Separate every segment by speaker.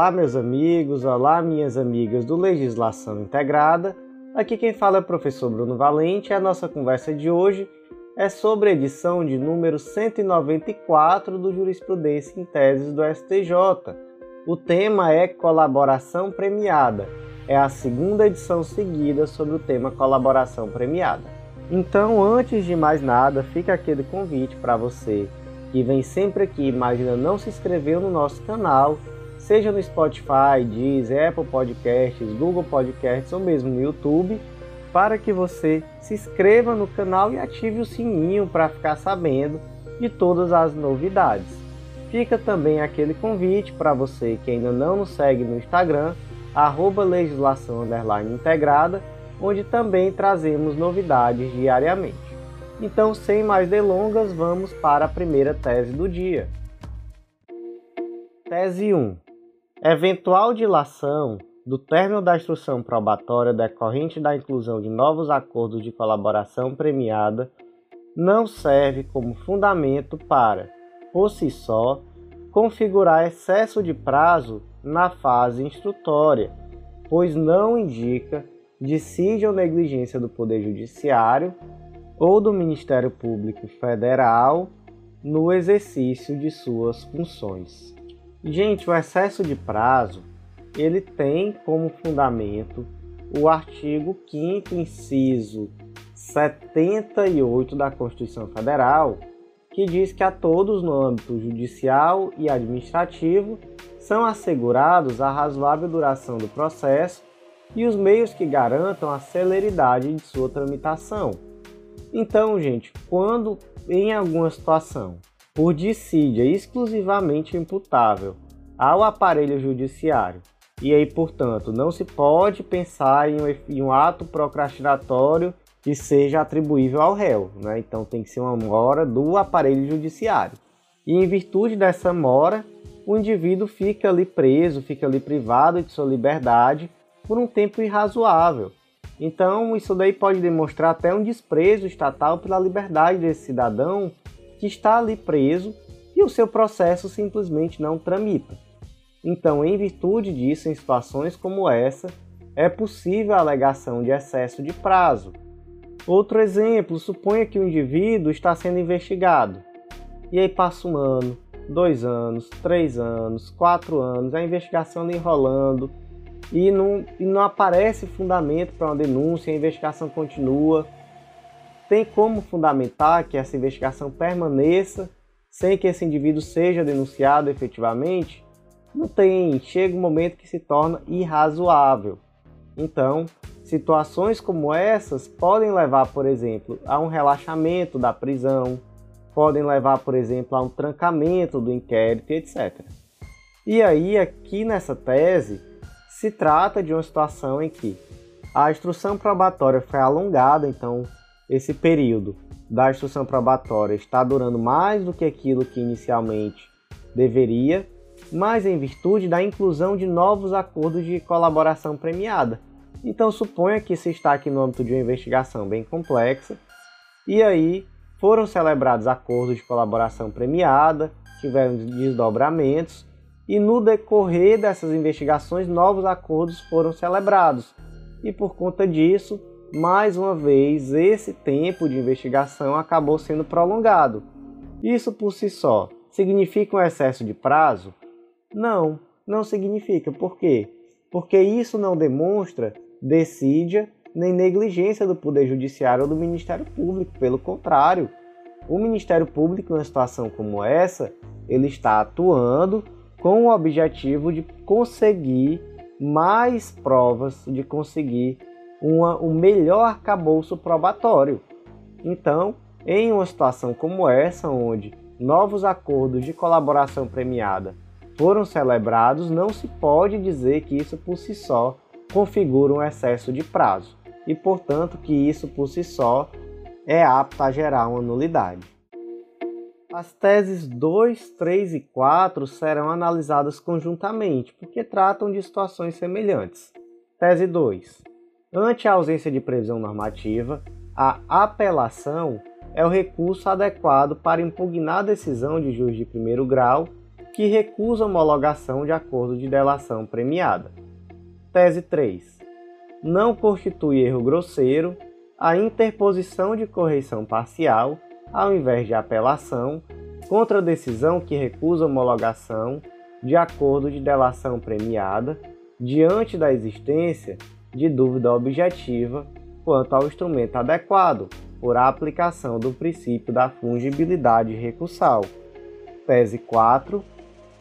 Speaker 1: Olá, meus amigos, olá, minhas amigas do Legislação Integrada. Aqui quem fala é o professor Bruno Valente e a nossa conversa de hoje é sobre a edição de número 194 do Jurisprudência em Teses do STJ. O tema é Colaboração Premiada. É a segunda edição seguida sobre o tema Colaboração Premiada. Então, antes de mais nada, fica aquele convite para você que vem sempre aqui, mas ainda não se inscreveu no nosso canal, seja no Spotify, Deezer, Apple Podcasts, Google Podcasts ou mesmo no YouTube, para que você se inscreva no canal e ative o sininho para ficar sabendo de todas as novidades. Fica também aquele convite para você que ainda não nos segue no Instagram, arroba legislação integrada, onde também trazemos novidades diariamente. Então, sem mais delongas, vamos para a primeira tese do dia. Tese 1. Eventual dilação do término da instrução probatória decorrente da inclusão de novos acordos de colaboração premiada não serve como fundamento para, por si só, configurar excesso de prazo na fase instrutória, pois não indica dissídia ou negligência do Poder Judiciário ou do Ministério Público Federal no exercício de suas funções. Gente, o excesso de prazo, ele tem como fundamento o artigo 5 inciso 78 da Constituição Federal, que diz que a todos no âmbito judicial e administrativo são assegurados a razoável duração do processo e os meios que garantam a celeridade de sua tramitação. Então, gente, quando em alguma situação por dissídia exclusivamente imputável ao aparelho judiciário, e aí, portanto, não se pode pensar em um, em um ato procrastinatório que seja atribuível ao réu, né? Então tem que ser uma mora do aparelho judiciário. E em virtude dessa mora, o indivíduo fica ali preso, fica ali privado de sua liberdade por um tempo irrazoável. Então, isso daí pode demonstrar até um desprezo estatal pela liberdade desse cidadão que está ali preso e o seu processo simplesmente não tramita. Então, em virtude disso, em situações como essa, é possível a alegação de excesso de prazo. Outro exemplo, suponha que o indivíduo está sendo investigado. E aí passa um ano, dois anos, três anos, quatro anos, a investigação enrolando, e não, e não aparece fundamento para uma denúncia, a investigação continua. Tem como fundamentar que essa investigação permaneça sem que esse indivíduo seja denunciado efetivamente? Não tem. Chega um momento que se torna irrazoável. Então, situações como essas podem levar, por exemplo, a um relaxamento da prisão, podem levar, por exemplo, a um trancamento do inquérito, etc. E aí, aqui nessa tese, se trata de uma situação em que a instrução probatória foi alongada, então esse período da instrução probatória está durando mais do que aquilo que inicialmente deveria, mas em virtude da inclusão de novos acordos de colaboração premiada. Então suponha que se está aqui no âmbito de uma investigação bem complexa, e aí foram celebrados acordos de colaboração premiada, tiveram desdobramentos, e no decorrer dessas investigações novos acordos foram celebrados. E por conta disso, mais uma vez, esse tempo de investigação acabou sendo prolongado. Isso por si só significa um excesso de prazo? Não, não significa. Por quê? Porque isso não demonstra decídia nem negligência do Poder Judiciário ou do Ministério Público. Pelo contrário, o Ministério Público, em uma situação como essa, ele está atuando com o objetivo de conseguir mais provas, de conseguir uma, um melhor arcabouço probatório. Então, em uma situação como essa, onde novos acordos de colaboração premiada foram celebrados, não se pode dizer que isso por si só configura um excesso de prazo e, portanto, que isso por si só é apto a gerar uma nulidade. As teses 2, 3 e 4 serão analisadas conjuntamente, porque tratam de situações semelhantes. Tese 2. Ante a ausência de previsão normativa, a apelação é o recurso adequado para impugnar a decisão de juiz de primeiro grau que recusa homologação de acordo de delação premiada. Tese 3. Não constitui erro grosseiro a interposição de correição parcial, ao invés de apelação, contra a decisão que recusa homologação de acordo de delação premiada, diante da existência de dúvida objetiva quanto ao instrumento adequado por aplicação do princípio da fungibilidade recursal. Tese 4.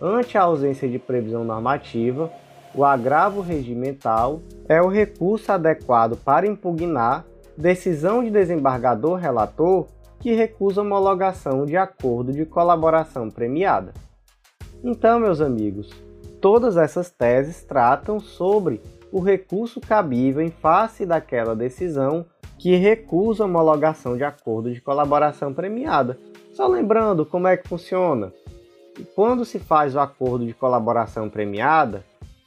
Speaker 1: Ante a ausência de previsão normativa, o agravo regimental é o recurso adequado para impugnar decisão de desembargador relator que recusa homologação de acordo de colaboração premiada. Então, meus amigos, todas essas teses tratam sobre o recurso cabível em face daquela decisão que recusa homologação de acordo de colaboração premiada. Só lembrando como é que funciona. Quando se faz o acordo de colaboração premiada,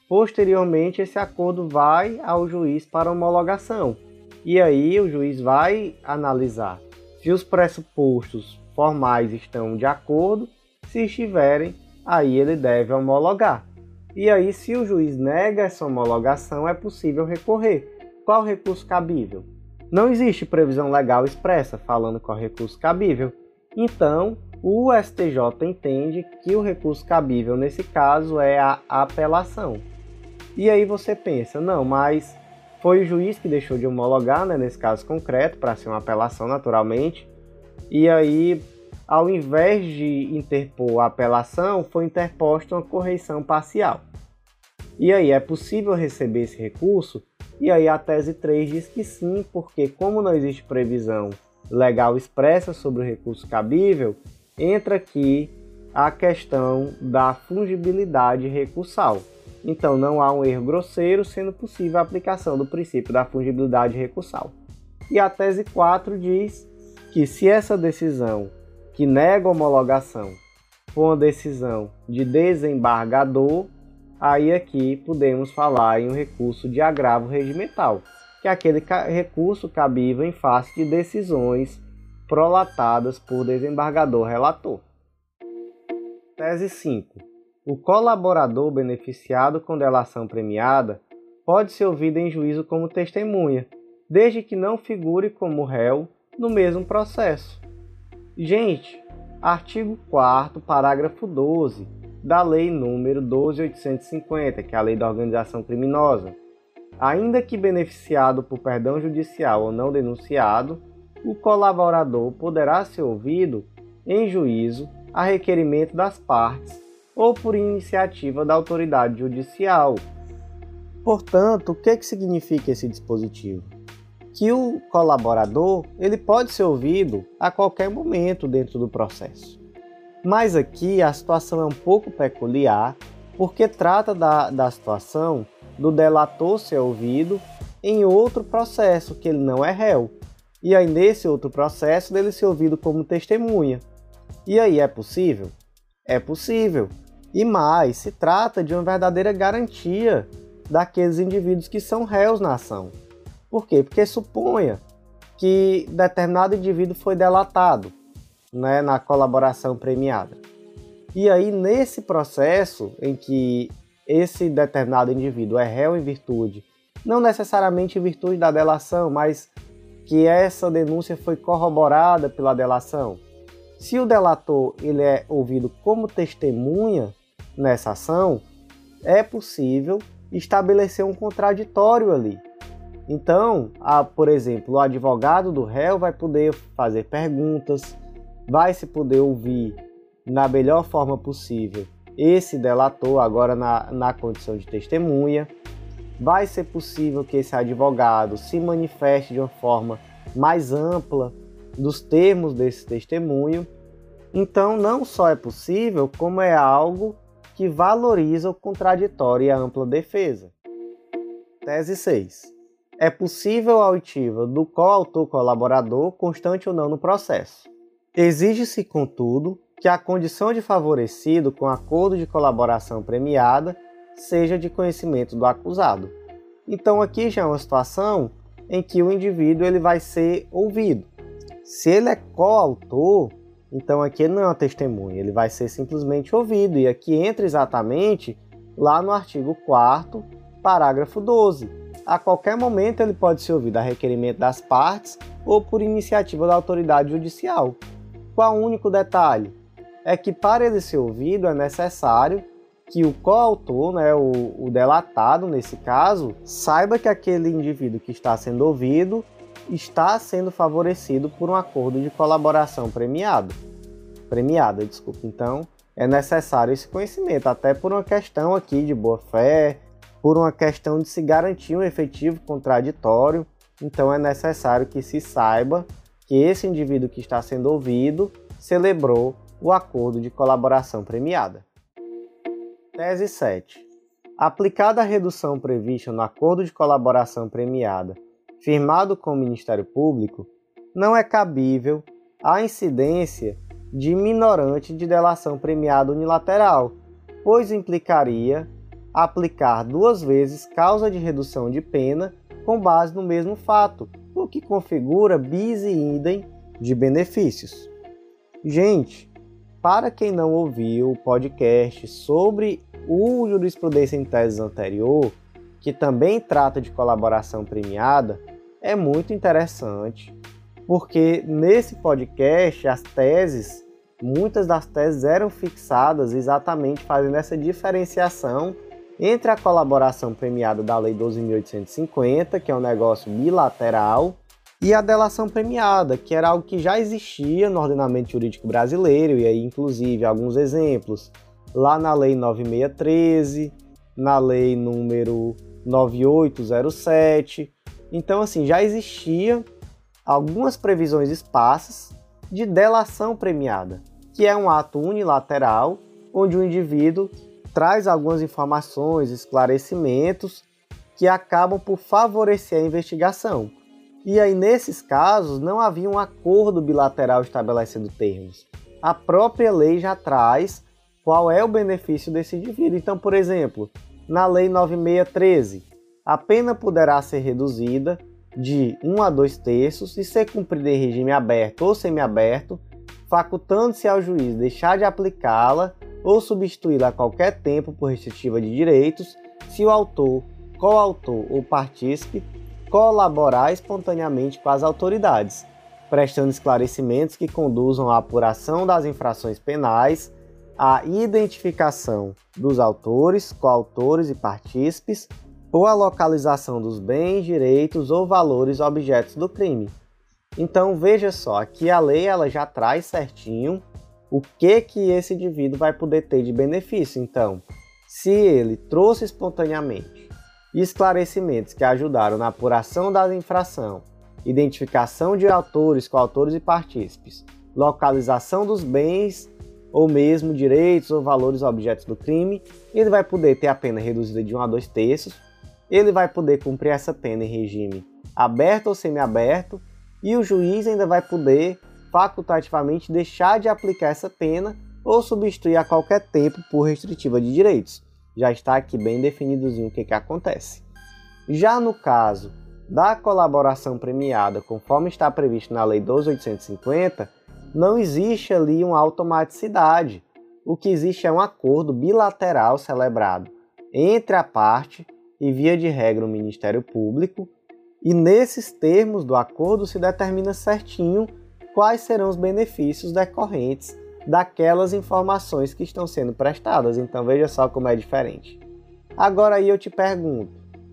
Speaker 1: posteriormente esse acordo vai ao juiz para homologação. E aí o juiz vai analisar se os pressupostos formais estão de acordo, se estiverem, aí ele deve homologar. E aí, se o juiz nega essa homologação, é possível recorrer. Qual recurso cabível? Não existe previsão legal expressa falando qual recurso cabível. Então, o STJ entende que o recurso cabível nesse caso é a apelação. E aí você pensa, não, mas foi o juiz que deixou de homologar, né, nesse caso concreto, para ser uma apelação naturalmente. E aí, ao invés de interpor a apelação, foi interposta uma correição parcial. E aí, é possível receber esse recurso? E aí, a tese 3 diz que sim, porque, como não existe previsão legal expressa sobre o recurso cabível, entra aqui a questão da fungibilidade recursal. Então não há um erro grosseiro, sendo possível a aplicação do princípio da fungibilidade recursal. E a tese 4 diz que se essa decisão que nega homologação for uma decisão de desembargador, aí aqui podemos falar em um recurso de agravo regimental, que é aquele recurso cabível em face de decisões prolatadas por desembargador relator. Tese 5. O colaborador beneficiado com delação premiada pode ser ouvido em juízo como testemunha, desde que não figure como réu no mesmo processo. Gente, artigo 4 parágrafo 12 da Lei número 12850, que é a Lei da Organização Criminosa. Ainda que beneficiado por perdão judicial ou não denunciado, o colaborador poderá ser ouvido em juízo a requerimento das partes ou por iniciativa da autoridade judicial. Portanto, o que, que significa esse dispositivo? Que o colaborador ele pode ser ouvido a qualquer momento dentro do processo. Mas aqui a situação é um pouco peculiar, porque trata da, da situação do delator ser ouvido em outro processo, que ele não é réu. E aí, nesse outro processo, dele ser ouvido como testemunha. E aí, é possível? É possível. E mais, se trata de uma verdadeira garantia daqueles indivíduos que são réus na ação. Por quê? Porque suponha que determinado indivíduo foi delatado né, na colaboração premiada. E aí, nesse processo em que esse determinado indivíduo é réu em virtude, não necessariamente em virtude da delação, mas que essa denúncia foi corroborada pela delação. Se o delator ele é ouvido como testemunha, nessa ação, é possível estabelecer um contraditório ali. Então, a, por exemplo, o advogado do réu vai poder fazer perguntas, vai se poder ouvir na melhor forma possível esse delator, agora na, na condição de testemunha. Vai ser possível que esse advogado se manifeste de uma forma mais ampla dos termos desse testemunho. Então, não só é possível, como é algo que valoriza o contraditório e a ampla defesa. Tese 6. É possível a oitiva do coautor colaborador, constante ou não no processo. Exige-se, contudo, que a condição de favorecido com acordo de colaboração premiada seja de conhecimento do acusado. Então aqui já é uma situação em que o indivíduo ele vai ser ouvido. Se ele é coautor, Então aqui ele não é uma testemunha, ele vai ser simplesmente ouvido. E aqui entra exatamente lá no artigo 4 parágrafo 12. A qualquer momento ele pode ser ouvido a requerimento das partes ou por iniciativa da autoridade judicial. Qual o único detalhe? É que para ele ser ouvido é necessário que o coautor, né, o, o delatado nesse caso, saiba que aquele indivíduo que está sendo ouvido está sendo favorecido por um acordo de colaboração premiado. Premiada, desculpa. Então, é necessário esse conhecimento, até por uma questão aqui de boa fé, por uma questão de se garantir um efetivo contraditório. Então, é necessário que se saiba que esse indivíduo que está sendo ouvido celebrou o acordo de colaboração premiada. Tese 7. Aplicada a redução prevista no acordo de colaboração premiada firmado com o Ministério Público, não é cabível a incidência de minorante de delação premiada unilateral, pois implicaria aplicar duas vezes causa de redução de pena com base no mesmo fato, o que configura bis e idem de benefícios. Gente, para quem não ouviu o podcast sobre o jurisprudência em teses anterior, que também trata de colaboração premiada, é muito interessante, porque nesse podcast as teses, muitas das teses eram fixadas exatamente fazendo essa diferenciação entre a colaboração premiada da Lei 12.850, que é um negócio bilateral, e a delação premiada, que era algo que já existia no ordenamento jurídico brasileiro, e aí inclusive alguns exemplos, lá na Lei 9613, na Lei número 9807, então, assim, já existia algumas previsões esparsas de delação premiada, que é um ato unilateral onde o indivíduo traz algumas informações, esclarecimentos que acabam por favorecer a investigação. E aí, nesses casos, não havia um acordo bilateral estabelecendo termos. A própria lei já traz qual é o benefício desse indivíduo. Então, por exemplo, na Lei 9613, a pena poderá ser reduzida de 1 a 2 terços e ser cumprida em regime aberto ou semiaberto, facultando-se ao juiz deixar de aplicá-la ou substituí-la a qualquer tempo por restritiva de direitos, se o autor, coautor ou partícipe colaborar espontaneamente com as autoridades, prestando esclarecimentos que conduzam à apuração das infrações penais, à identificação dos autores, coautores e partícipes, ou a localização dos bens, direitos ou valores objetos do crime. Então veja só, aqui a lei ela já traz certinho o que que esse indivíduo vai poder ter de benefício. Então, se ele trouxe espontaneamente esclarecimentos que ajudaram na apuração da infração, identificação de autores, coautores e partícipes, localização dos bens ou mesmo direitos ou valores objetos do crime, ele vai poder ter a pena reduzida de 1 a 2 terços ele vai poder cumprir essa pena em regime aberto ou semiaberto e o juiz ainda vai poder facultativamente deixar de aplicar essa pena ou substituir a qualquer tempo por restritiva de direitos. Já está aqui bem definidozinho o que, que acontece. Já no caso da colaboração premiada, conforme está previsto na Lei 12850, não existe ali uma automaticidade. O que existe é um acordo bilateral celebrado entre a parte e, via de regra, o Ministério Público, e nesses termos do acordo se determina certinho quais serão os benefícios decorrentes daquelas informações que estão sendo prestadas. Então veja só como é diferente. Agora aí eu te pergunto,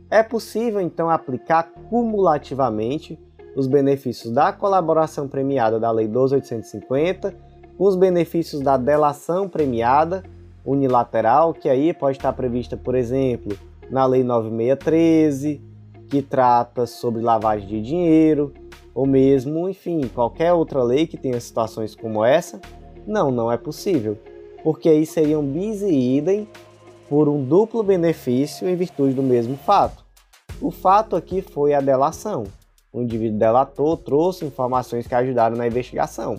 Speaker 1: é possível então aplicar cumulativamente os benefícios da colaboração premiada da Lei 12850 com os benefícios da delação premiada unilateral, que aí pode estar prevista, por exemplo, na Lei 9613, que trata sobre lavagem de dinheiro, ou mesmo, enfim, qualquer outra lei que tenha situações como essa, não, não é possível, porque aí seriam bis e idem por um duplo benefício em virtude do mesmo fato. O fato aqui foi a delação. O indivíduo delatou, trouxe informações que ajudaram na investigação.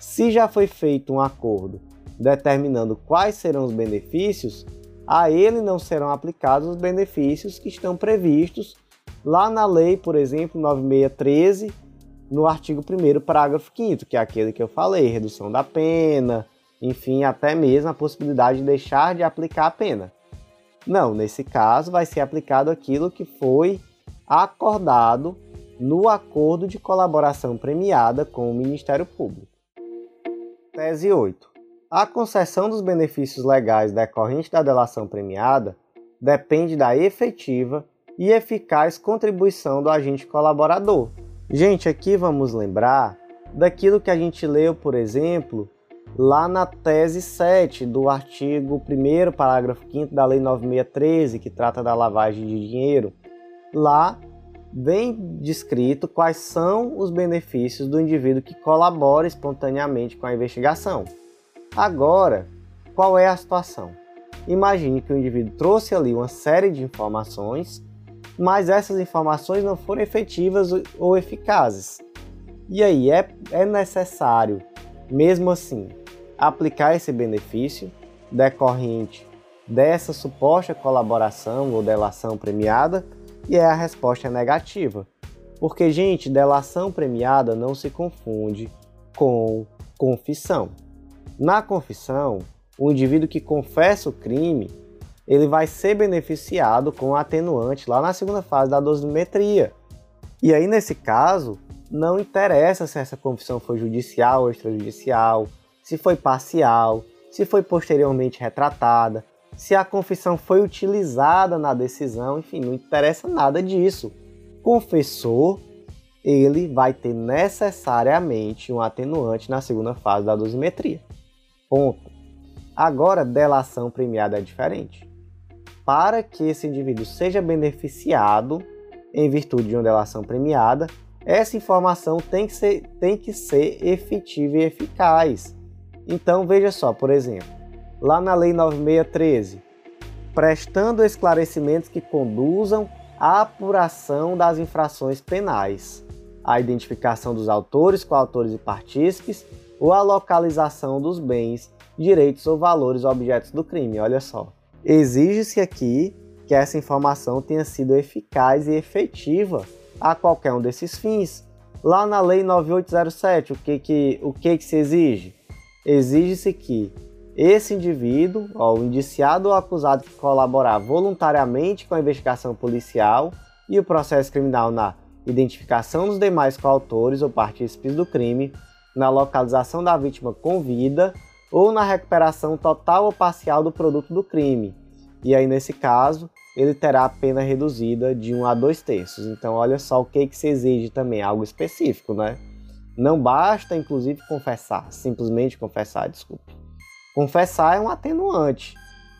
Speaker 1: Se já foi feito um acordo determinando quais serão os benefícios, a ele não serão aplicados os benefícios que estão previstos lá na lei, por exemplo, 9613, no artigo 1 parágrafo 5 que é aquele que eu falei, redução da pena, enfim, até mesmo a possibilidade de deixar de aplicar a pena. Não, nesse caso vai ser aplicado aquilo que foi acordado no acordo de colaboração premiada com o Ministério Público. Tese 8. A concessão dos benefícios legais decorrentes da delação premiada depende da efetiva e eficaz contribuição do agente colaborador. Gente, aqui vamos lembrar daquilo que a gente leu, por exemplo, lá na tese 7 do artigo 1 parágrafo 5 da Lei 9613, que trata da lavagem de dinheiro. Lá vem descrito quais são os benefícios do indivíduo que colabora espontaneamente com a investigação. Agora, qual é a situação? Imagine que o indivíduo trouxe ali uma série de informações, mas essas informações não foram efetivas ou eficazes. E aí é, é necessário, mesmo assim, aplicar esse benefício decorrente dessa suposta colaboração ou delação premiada e é a resposta é negativa. Porque, gente, delação premiada não se confunde com confissão. Na confissão, o indivíduo que confessa o crime, ele vai ser beneficiado com atenuante lá na segunda fase da dosimetria. E aí, nesse caso, não interessa se essa confissão foi judicial ou extrajudicial, se foi parcial, se foi posteriormente retratada, se a confissão foi utilizada na decisão, enfim, não interessa nada disso. Confessor, ele vai ter necessariamente um atenuante na segunda fase da dosimetria. Ponto. Agora, delação premiada é diferente. Para que esse indivíduo seja beneficiado em virtude de uma delação premiada, essa informação tem que ser, tem que ser efetiva e eficaz. Então, veja só, por exemplo, lá na Lei 9613, prestando esclarecimentos que conduzam à apuração das infrações penais, a identificação dos autores, coautores e partícipes, ou a localização dos bens, direitos ou valores objetos do crime. Olha só. Exige-se aqui que essa informação tenha sido eficaz e efetiva a qualquer um desses fins. Lá na Lei 9807, o que, que, o que, que se exige? Exige-se que esse indivíduo, ó, o indiciado ou acusado que colaborar voluntariamente com a investigação policial e o processo criminal na identificação dos demais coautores ou partícipes do crime, na localização da vítima com vida ou na recuperação total ou parcial do produto do crime. E aí, nesse caso, ele terá a pena reduzida de 1 a 2 terços. Então, olha só o que, que se exige também, algo específico, né? Não basta, inclusive, confessar, simplesmente confessar, desculpe. Confessar é um atenuante.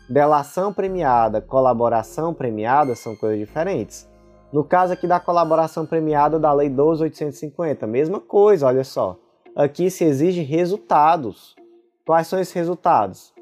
Speaker 1: Delação premiada, colaboração premiada são coisas diferentes. No caso aqui da colaboração premiada da Lei 12.850, mesma coisa, olha só. Aqui se exige resultados. Quais são esses resultados?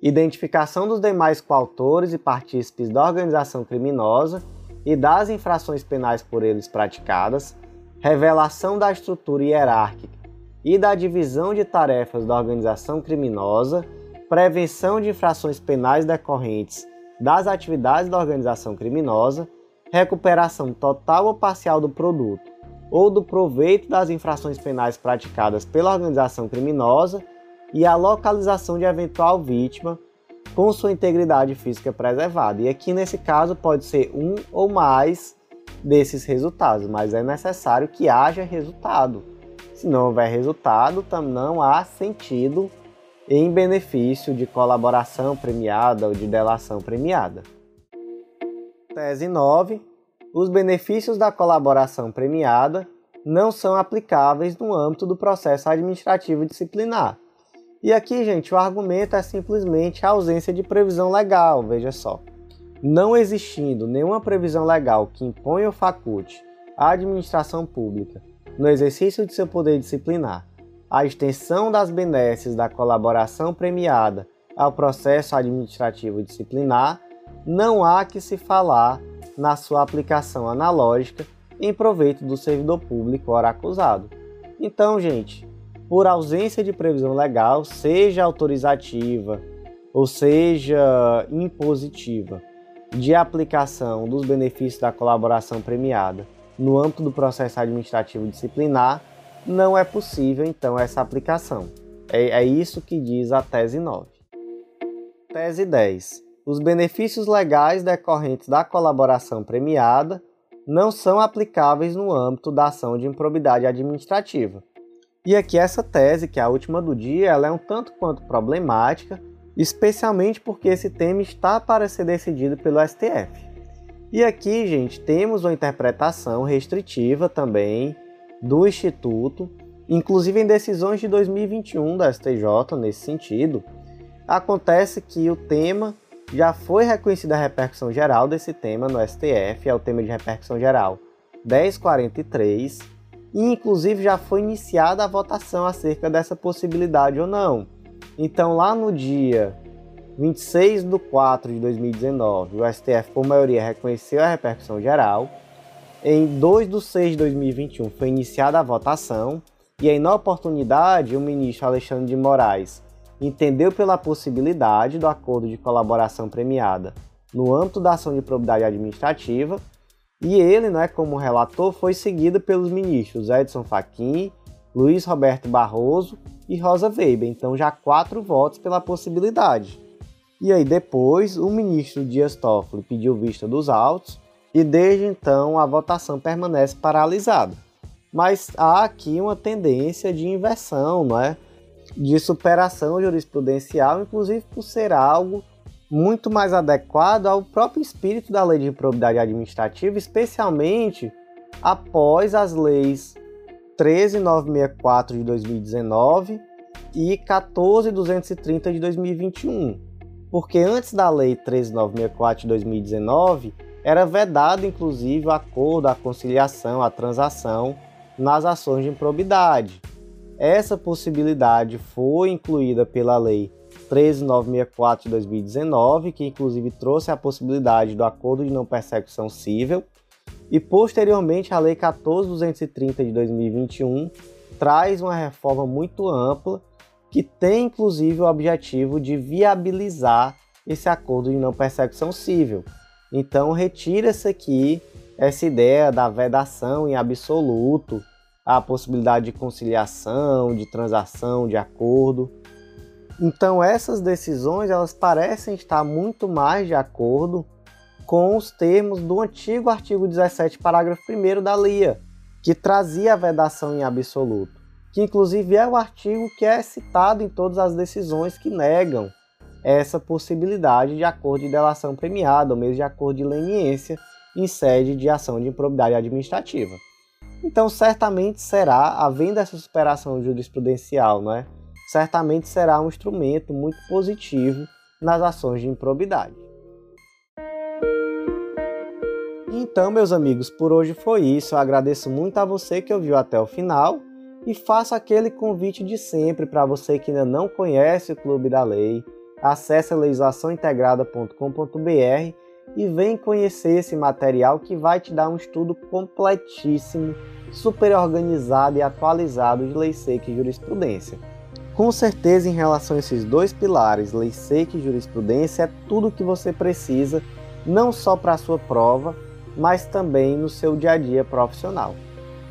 Speaker 1: Identificação dos demais coautores e partícipes da organização criminosa e das infrações penais por eles praticadas, revelação da estrutura hierárquica e da divisão de tarefas da organização criminosa, prevenção de infrações penais decorrentes das atividades da organização criminosa, recuperação total ou parcial do produto ou do proveito das infrações penais praticadas pela organização criminosa e a localização de eventual vítima com sua integridade física preservada. E aqui nesse caso pode ser um ou mais desses resultados, mas é necessário que haja resultado. Se não houver resultado, não há sentido em benefício de colaboração premiada ou de delação premiada. Tese 9. Os benefícios da colaboração premiada não são aplicáveis no âmbito do processo administrativo disciplinar. E aqui, gente, o argumento é simplesmente a ausência de previsão legal, veja só. Não existindo nenhuma previsão legal que imponha ou faculte à administração pública no exercício de seu poder disciplinar, a extensão das benesses da colaboração premiada ao processo administrativo disciplinar, não há que se falar na sua aplicação analógica em proveito do servidor público ora acusado. Então, gente, por ausência de previsão legal, seja autorizativa ou seja impositiva, de aplicação dos benefícios da colaboração premiada no âmbito do processo administrativo disciplinar, não é possível então essa aplicação. É, é isso que diz a tese 9. Tese 10. Os benefícios legais decorrentes da colaboração premiada não são aplicáveis no âmbito da ação de improbidade administrativa. E aqui essa tese, que é a última do dia, ela é um tanto quanto problemática, especialmente porque esse tema está para ser decidido pelo STF. E aqui, gente, temos uma interpretação restritiva também do Instituto, inclusive em decisões de 2021 da STJ nesse sentido. Acontece que o tema já foi reconhecida a repercussão geral desse tema no STF, é o tema de repercussão geral 1043, e inclusive já foi iniciada a votação acerca dessa possibilidade ou não. Então, lá no dia 26 de 4 de 2019, o STF, por maioria, reconheceu a repercussão geral. Em 2 de 6 de 2021 foi iniciada a votação, e aí, na oportunidade, o ministro Alexandre de Moraes entendeu pela possibilidade do acordo de colaboração premiada no âmbito da ação de probidade administrativa, e ele, né, como relator, foi seguido pelos ministros Edson Fachin, Luiz Roberto Barroso e Rosa Weber, então já quatro votos pela possibilidade. E aí depois o ministro Dias Toffoli pediu vista dos autos e desde então a votação permanece paralisada. Mas há aqui uma tendência de inversão, não é? de superação jurisprudencial, inclusive por ser algo muito mais adequado ao próprio espírito da lei de improbidade administrativa, especialmente após as leis 13964 de 2019 e 14230 de 2021. Porque antes da lei 13964 de 2019, era vedado inclusive o acordo, a conciliação, a transação nas ações de improbidade. Essa possibilidade foi incluída pela Lei 13964 de 2019, que inclusive trouxe a possibilidade do acordo de não persecução civil, e posteriormente a Lei 14230 de 2021 traz uma reforma muito ampla que tem inclusive o objetivo de viabilizar esse acordo de não persecução civil. Então retira-se aqui essa ideia da vedação em absoluto a possibilidade de conciliação, de transação, de acordo. Então essas decisões elas parecem estar muito mais de acordo com os termos do antigo artigo 17, parágrafo 1 da LIA, que trazia a vedação em absoluto, que inclusive é o artigo que é citado em todas as decisões que negam essa possibilidade de acordo de delação premiada, ou mesmo de acordo de leniência em sede de ação de improbidade administrativa. Então, certamente será, havendo essa superação jurisprudencial, não é? Certamente será um instrumento muito positivo nas ações de improbidade. Então, meus amigos, por hoje foi isso. Eu agradeço muito a você que ouviu até o final e faço aquele convite de sempre para você que ainda não conhece o Clube da Lei. Acesse legislaçãointegrada.com.br e vem conhecer esse material que vai te dar um estudo completíssimo, super organizado e atualizado de lei seca e jurisprudência. Com certeza, em relação a esses dois pilares, lei seca e jurisprudência, é tudo o que você precisa, não só para a sua prova, mas também no seu dia a dia profissional.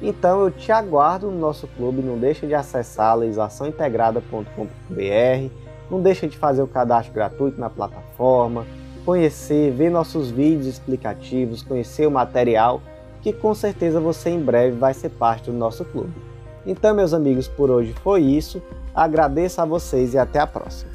Speaker 1: Então eu te aguardo no nosso clube, não deixa de acessar legislaçãointegrada.com.br, não deixa de fazer o cadastro gratuito na plataforma, conhecer, ver nossos vídeos explicativos, conhecer o material, que com certeza você em breve vai ser parte do nosso clube. Então, meus amigos, por hoje foi isso. Agradeço a vocês e até a próxima.